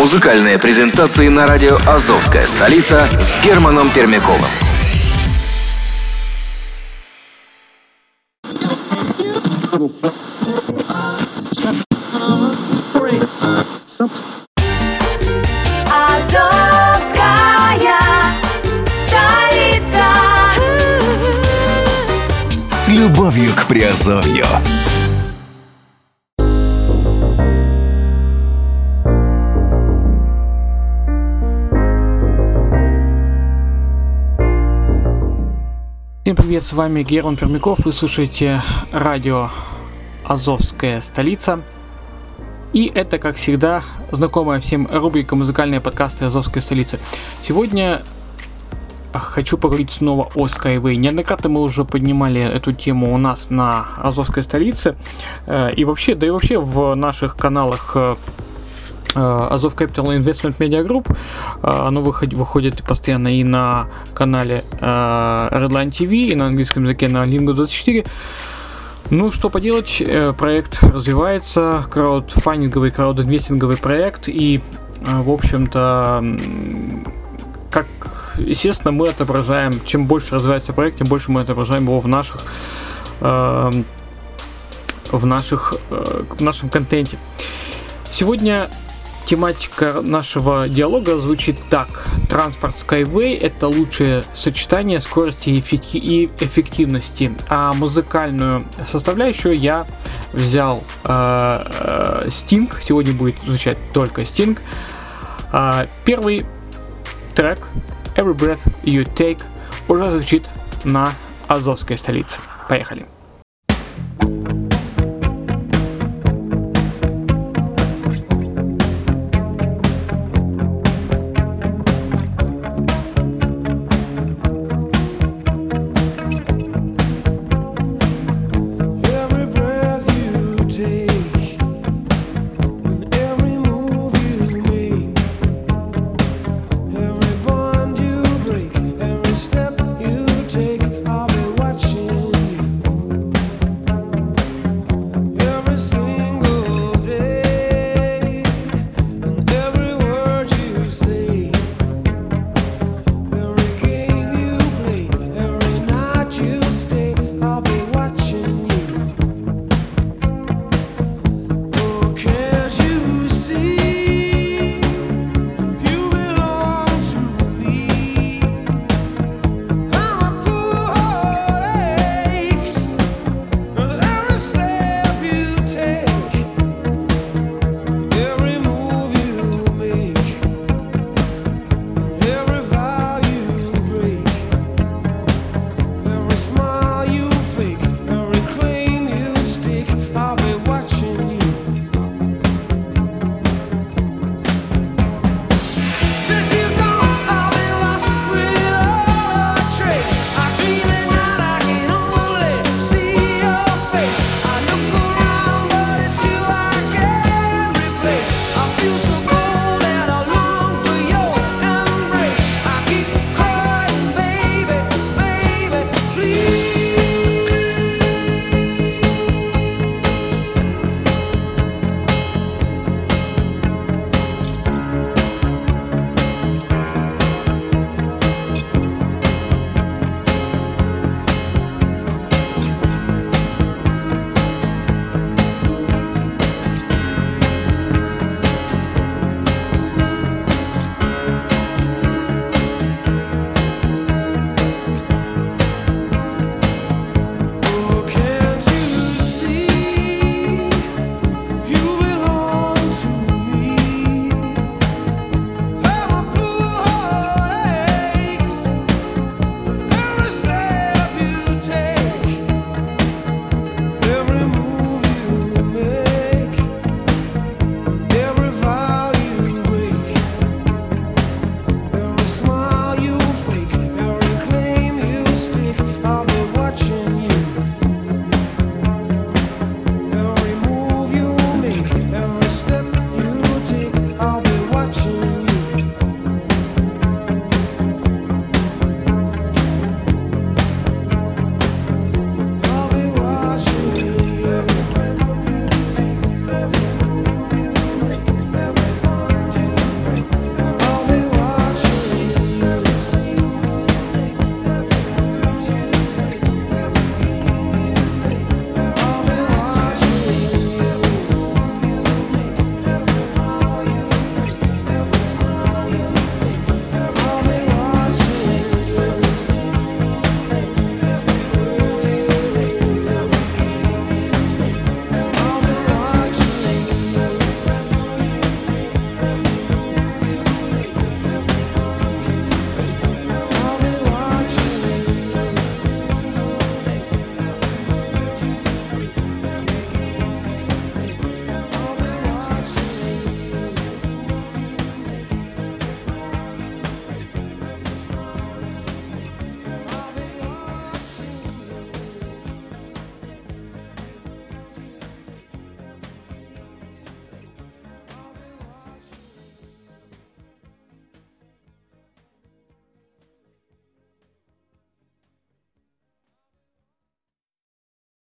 Музыкальные презентации на радио «Азовская столица» с Германом Пермяковым. Азовская столица. С любовью к Приазовью. Всем привет, с вами Герман Пермяков, вы слушаете радио «Азовская столица». И это, как всегда, знакомая всем рубрика «Музыкальные подкасты Азовской столицы». Сегодня хочу поговорить снова о Skyway. Неоднократно мы уже поднимали эту тему у нас на Азовской столице. Э, И вообще, да и вообще в наших каналах э, Азов Capital Investment Media Group. Э, Оно выходит, выходит постоянно и на канале э, Redline TV, и на английском языке на Lingo 24. Ну, что поделать, э, проект развивается, краудфандинговый, краудинвестинговый проект, и, э, в общем-то, как, естественно, мы отображаем, чем больше развивается проект, тем больше мы отображаем его в наших, э, в наших, э, в нашем контенте. Сегодня тематика нашего диалога звучит так. Транспорт Skyway – это лучшее сочетание скорости и эффекти- и эффективности. А музыкальную составляющую я взял э, э, Sting. Сегодня будет звучать только Sting. А, первый трек Every Breath You Take уже звучит на Азовской столице. Поехали.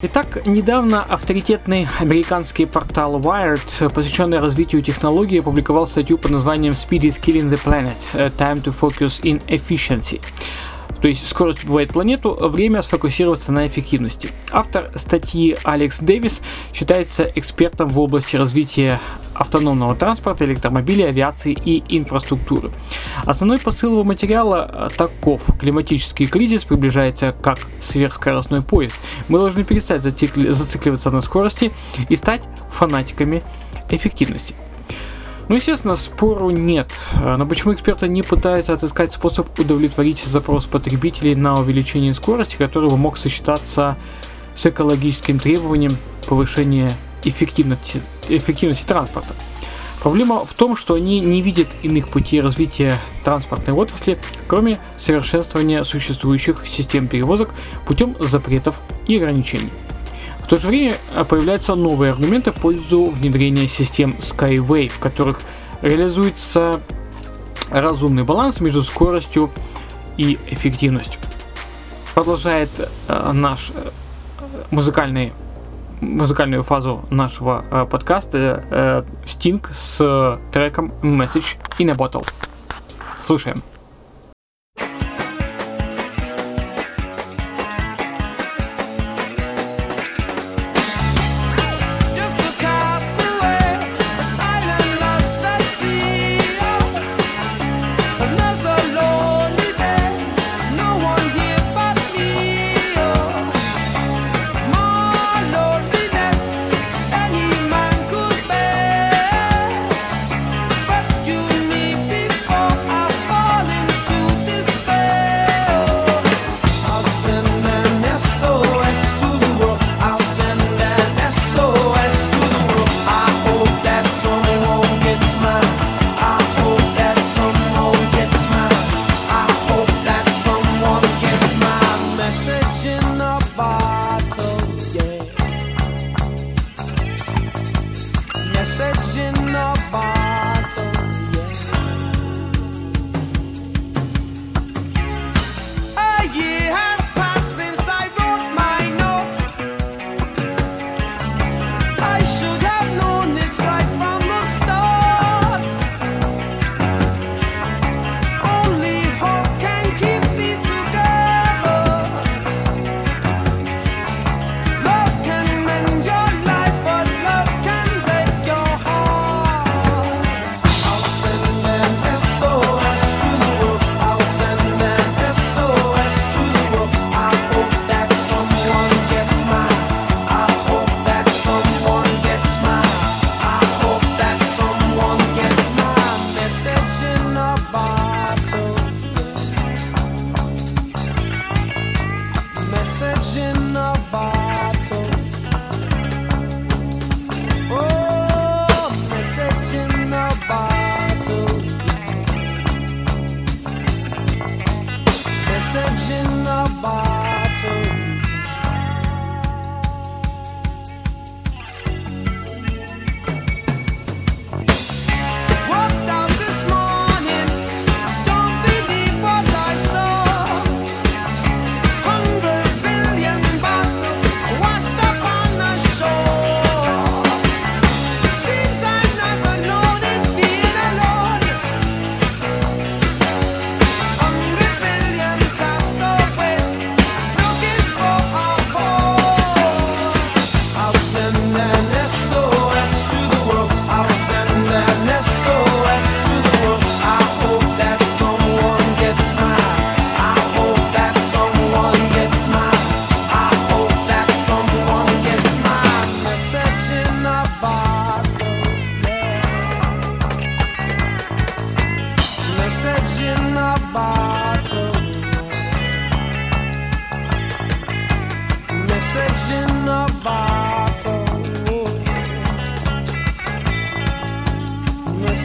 Итак, недавно авторитетный американский портал Wired, посвященный развитию технологий, опубликовал статью под названием Speed is killing the planet. Time to focus in efficiency. То есть скорость убивает планету, время сфокусироваться на эффективности. Автор статьи Алекс Дэвис считается экспертом в области развития автономного транспорта, электромобилей, авиации и инфраструктуры. Основной посыл его материала таков. Климатический кризис приближается как сверхскоростной поезд. Мы должны перестать зацикли- зацикливаться на скорости и стать фанатиками эффективности. Ну, естественно, спору нет. Э, Но почему эксперты не пытаются отыскать способ удовлетворить запрос потребителей на увеличение скорости, который бы мог сочетаться с экологическим требованием повышения эффективности, эффективности транспорта? Проблема в том, что они не видят иных путей развития транспортной отрасли, кроме совершенствования существующих систем перевозок путем запретов и ограничений. В то же время появляются новые аргументы в пользу внедрения систем Skyway, в которых реализуется разумный баланс между скоростью и эффективностью. Продолжает э, наш э, музыкальный музыкальную фазу нашего э, подкаста э, Sting с треком Message in a Bottle. Слушаем.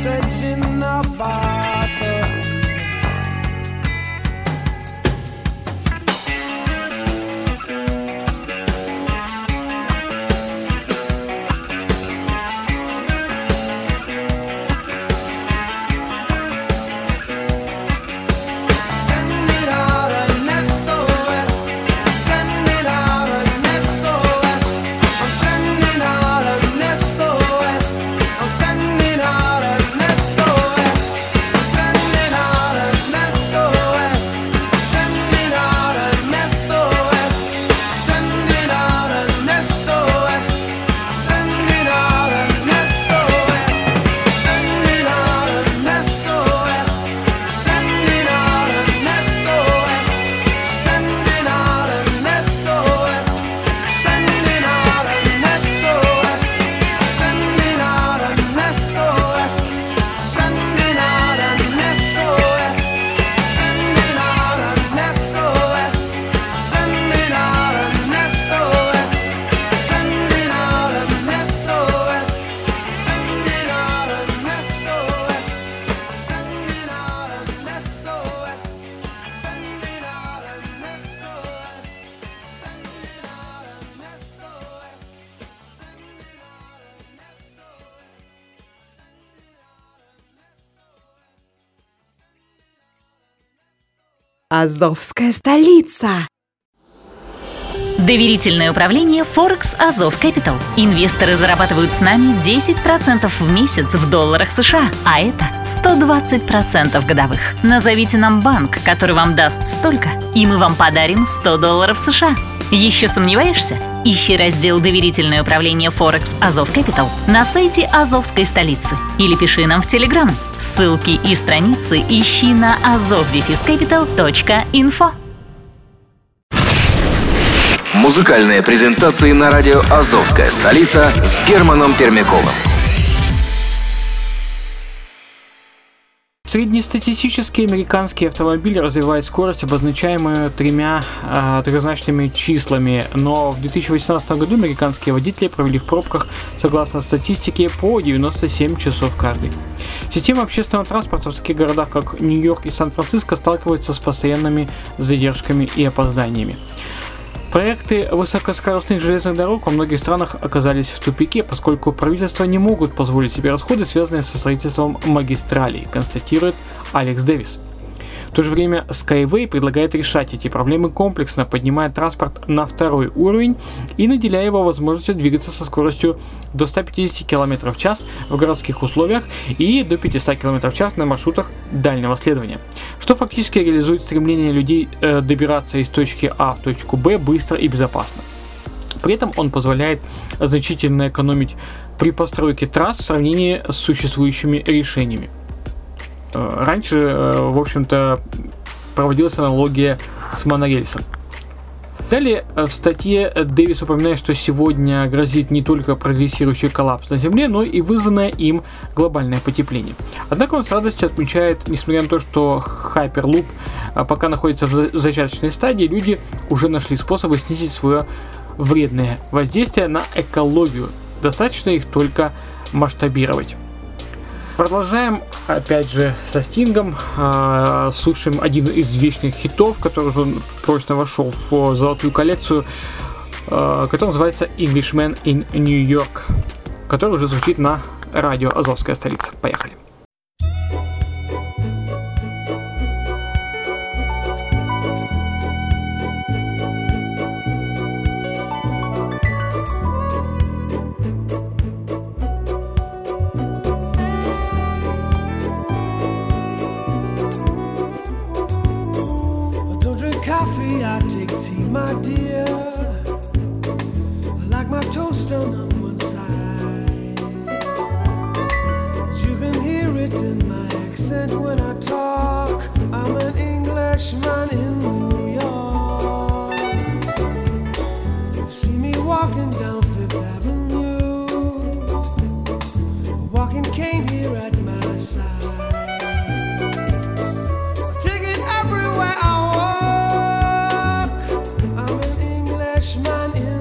sets the bar. Азовская столица. Доверительное управление Forex Азов Capital. Инвесторы зарабатывают с нами 10% в месяц в долларах США, а это 120% годовых. Назовите нам банк, который вам даст столько, и мы вам подарим 100 долларов США. Еще сомневаешься? Ищи раздел «Доверительное управление Forex Азов Capital» на сайте Азовской столицы или пиши нам в Телеграм. Ссылки и страницы ищи на azovdefiscapital.info. Музыкальные презентации на радио «Азовская столица» с Германом Пермяковым. Среднестатистический американский автомобиль развивает скорость, обозначаемую тремя э, трехзначными числами, но в 2018 году американские водители провели в пробках, согласно статистике, по 97 часов каждый. Система общественного транспорта в таких городах, как Нью-Йорк и Сан-Франциско, сталкивается с постоянными задержками и опозданиями. Проекты высокоскоростных железных дорог во многих странах оказались в тупике, поскольку правительства не могут позволить себе расходы, связанные со строительством магистралей, констатирует Алекс Дэвис. В то же время Skyway предлагает решать эти проблемы комплексно, поднимая транспорт на второй уровень и наделяя его возможностью двигаться со скоростью до 150 км в час в городских условиях и до 500 км в час на маршрутах дальнего следования, что фактически реализует стремление людей э, добираться из точки А в точку Б быстро и безопасно. При этом он позволяет значительно экономить при постройке трасс в сравнении с существующими решениями. Э, Раньше, э, в общем-то, проводилась аналогия с монорельсом. Далее э, в статье Дэвис упоминает, что сегодня грозит не только прогрессирующий коллапс на Земле, но и вызванное им глобальное потепление. Однако он с радостью отмечает, несмотря на то, что Hyperloop пока находится в зачаточной стадии, люди уже нашли способы снизить свое вредное воздействие на экологию. Достаточно их только масштабировать. Продолжаем, опять же, со Стингом. А, слушаем один из вечных хитов, который уже прочно вошел в золотую коллекцию, а, который называется Englishman in New York, который уже звучит на радио Азовская столица. Поехали. Cashman in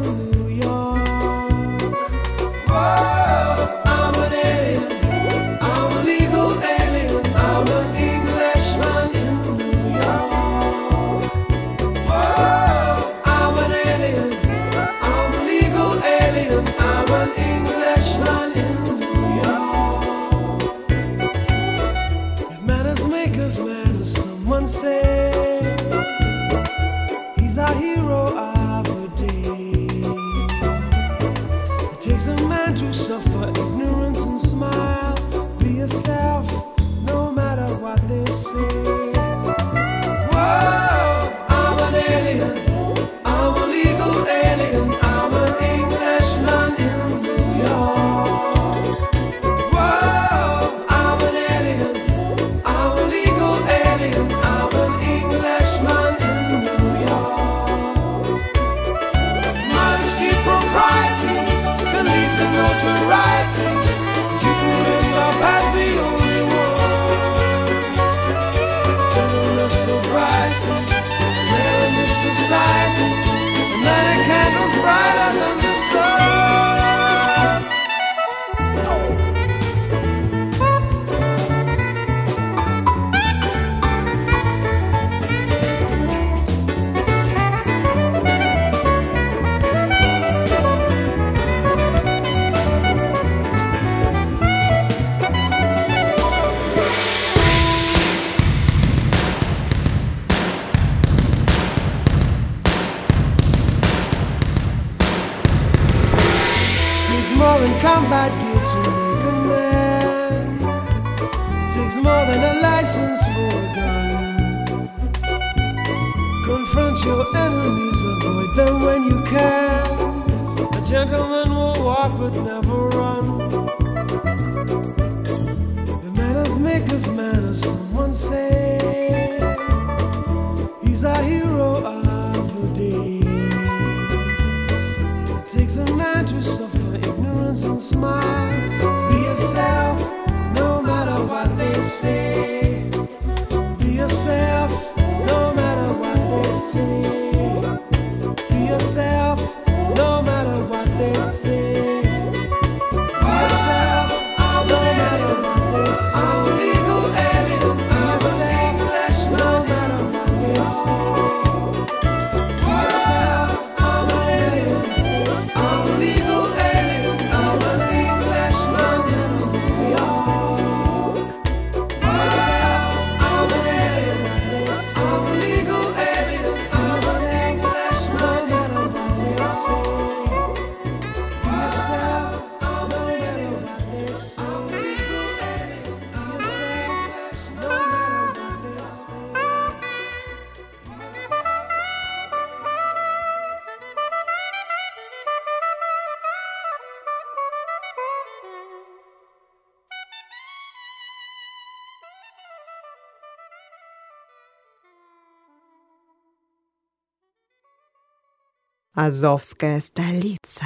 so Confront your enemies, avoid them when you can. A gentleman will walk but never run. The manners make of manners, someone say. He's a hero of the day. It takes a man to suffer ignorance and smile. Be yourself, no matter what they say. Be yourself, myself. Азовская столица.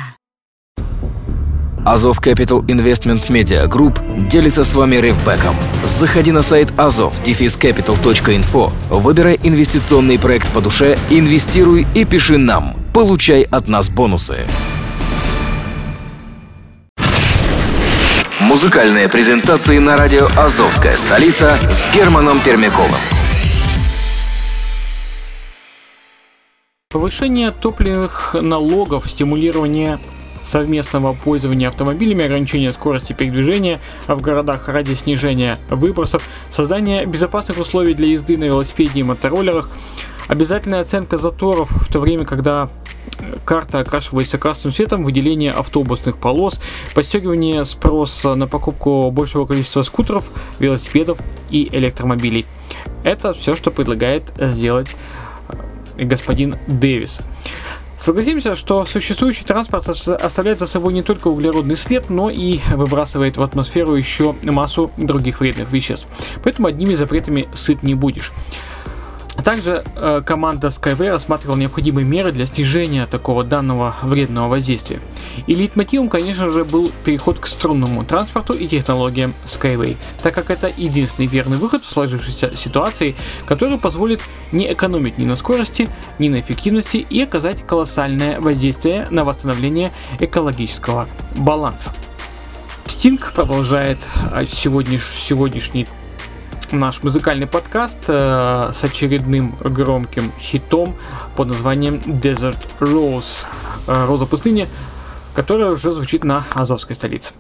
Азов Capital Investment Media Group делится с вами ревбеком. Заходи на сайт azov capital.info, выбирай инвестиционный проект по душе, инвестируй и пиши нам. Получай от нас бонусы. Музыкальные презентации на радио «Азовская столица» с Германом Пермяковым. Повышение топливных налогов, стимулирование совместного пользования автомобилями, ограничение скорости передвижения в городах ради снижения выбросов, создание безопасных условий для езды на велосипеде и мотороллерах, обязательная оценка заторов в то время, когда э, карта окрашивается красным цветом, выделение автобусных полос, подстегивание спроса на покупку большего количества скутеров, велосипедов и электромобилей. Это все, что предлагает сделать господин Дэвис. Согласимся, что существующий транспорт ос- оставляет за собой не только углеродный след, но и выбрасывает в атмосферу еще массу других вредных веществ. Поэтому одними запретами сыт не будешь. Также э, команда Skyway рассматривала необходимые меры для снижения такого данного вредного воздействия. И лейтмотивом, конечно же, был переход к струнному транспорту и технологиям Skyway, так как это единственный верный выход в сложившейся ситуации, который позволит не экономить ни на скорости, ни на эффективности и оказать колоссальное воздействие на восстановление экологического баланса. Стинг продолжает э, сегодняш, сегодняшний наш музыкальный подкаст э, с очередным громким хитом под названием Desert Rose, э, Роза пустыни, которая уже звучит на Азовской столице.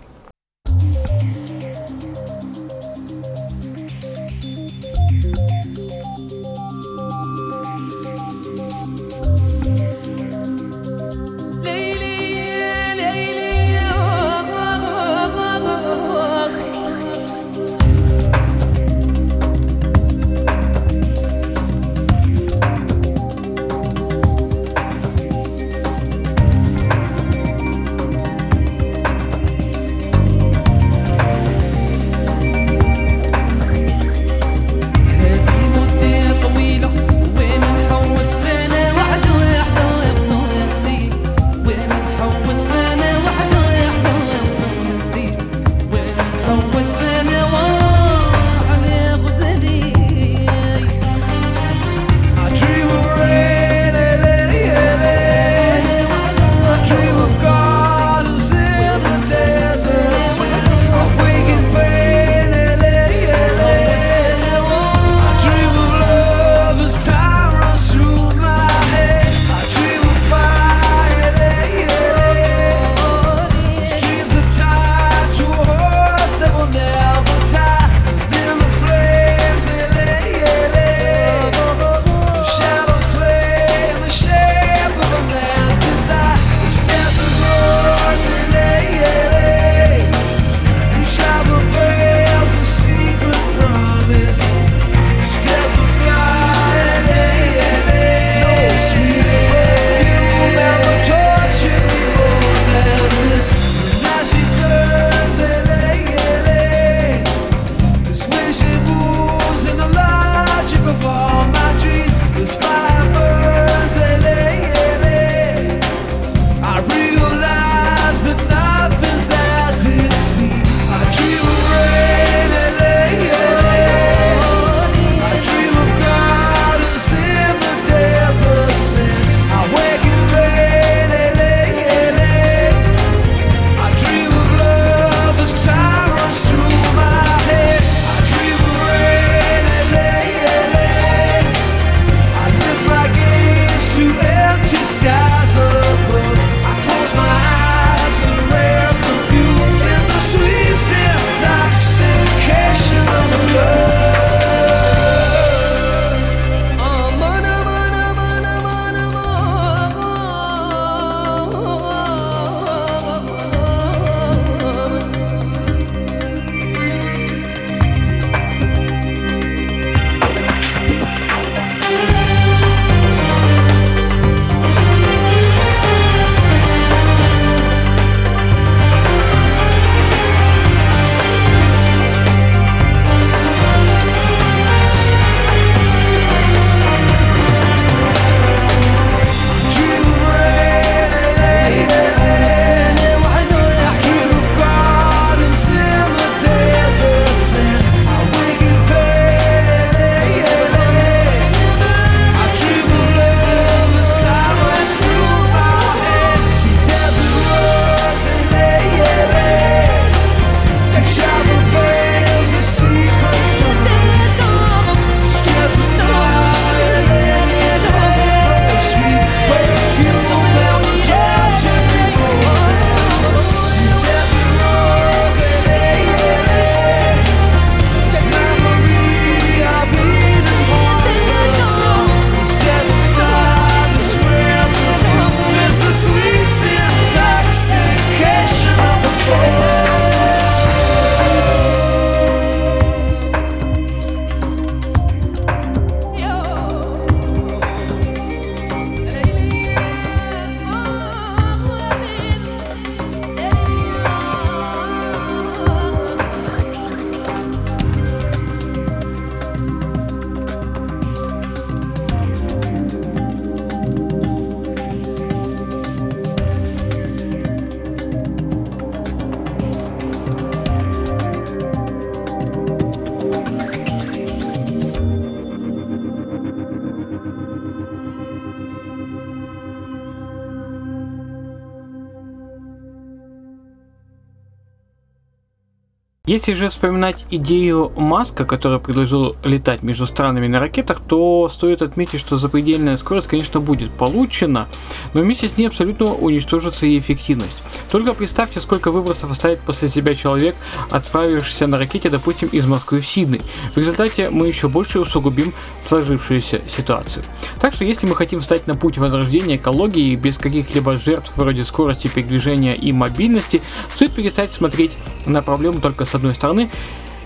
Если же вспоминать идею Маска, который предложил летать между странами на ракетах, то стоит отметить, что запредельная скорость, конечно, будет получена, но вместе с ней абсолютно уничтожится и эффективность. Только представьте, сколько выбросов оставит после себя человек, отправившийся на ракете, допустим, из Москвы в Сидней. В результате мы еще больше усугубим сложившуюся ситуацию. Так что если мы хотим встать на путь возрождения экологии без каких-либо жертв вроде скорости передвижения и мобильности, стоит перестать смотреть на проблему только с одной стороны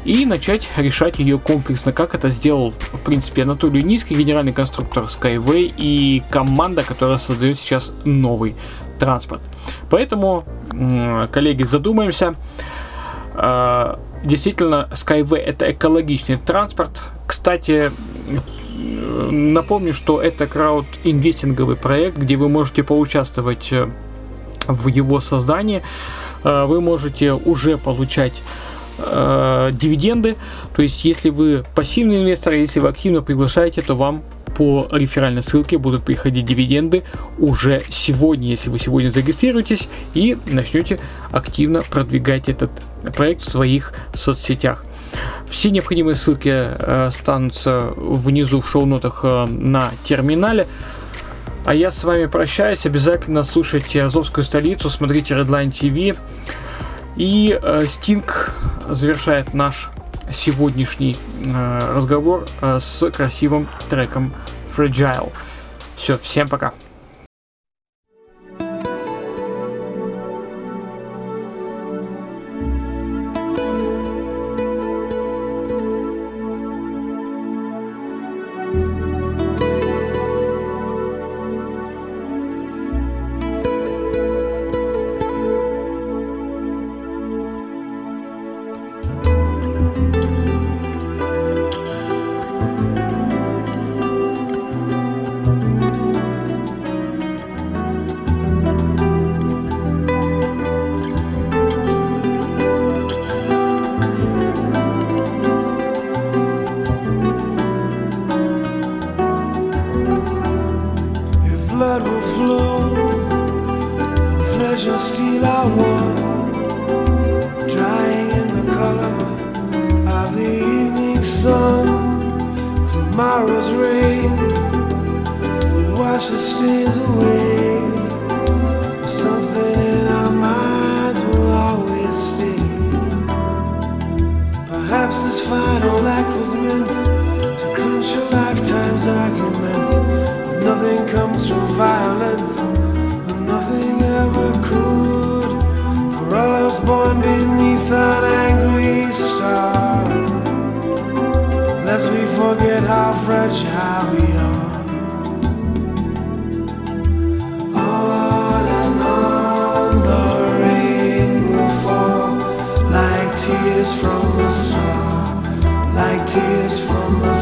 и начать решать ее комплексно, как это сделал, в принципе, Анатолий Низкий, генеральный конструктор Skyway и команда, которая создает сейчас новый транспорт. Поэтому, коллеги, задумаемся. А, Действительно, Skyway это экологичный транспорт. Кстати, напомню, что это крауд-инвестинговый проект, где вы можете поучаствовать э, в его создании. Э, Вы можете уже получать э, дивиденды. То есть, если вы пассивный инвестор, если вы активно приглашаете, то вам по реферальной ссылке будут приходить дивиденды уже сегодня, если вы сегодня зарегистрируетесь и начнете активно продвигать этот проект в своих соцсетях. Все необходимые ссылки э, останутся внизу в шоу-нотах э, на терминале. А я с вами прощаюсь. Обязательно слушайте Азовскую столицу, смотрите Redline TV. И э, Стинг завершает наш сегодняшний э, разговор э, с красивым треком Fragile. Все, всем пока. Tears from a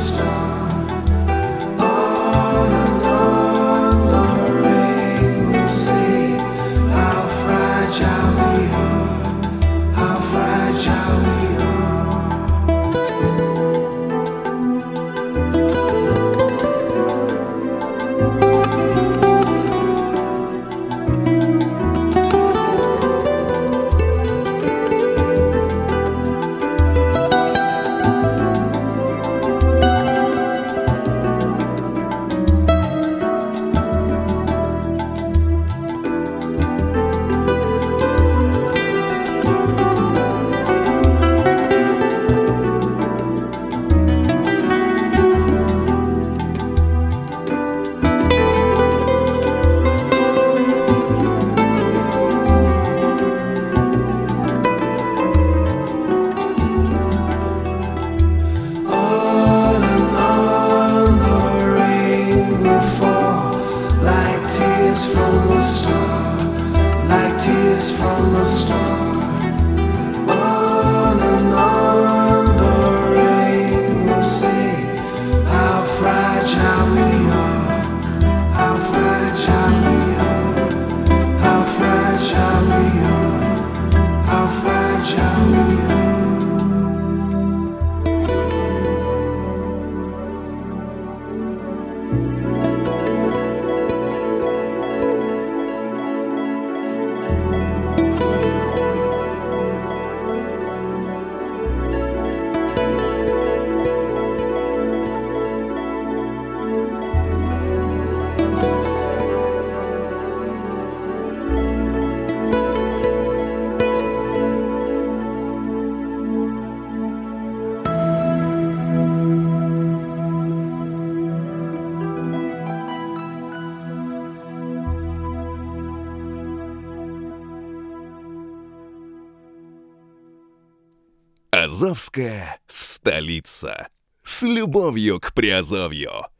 Азовская столица. С любовью к Приазовью.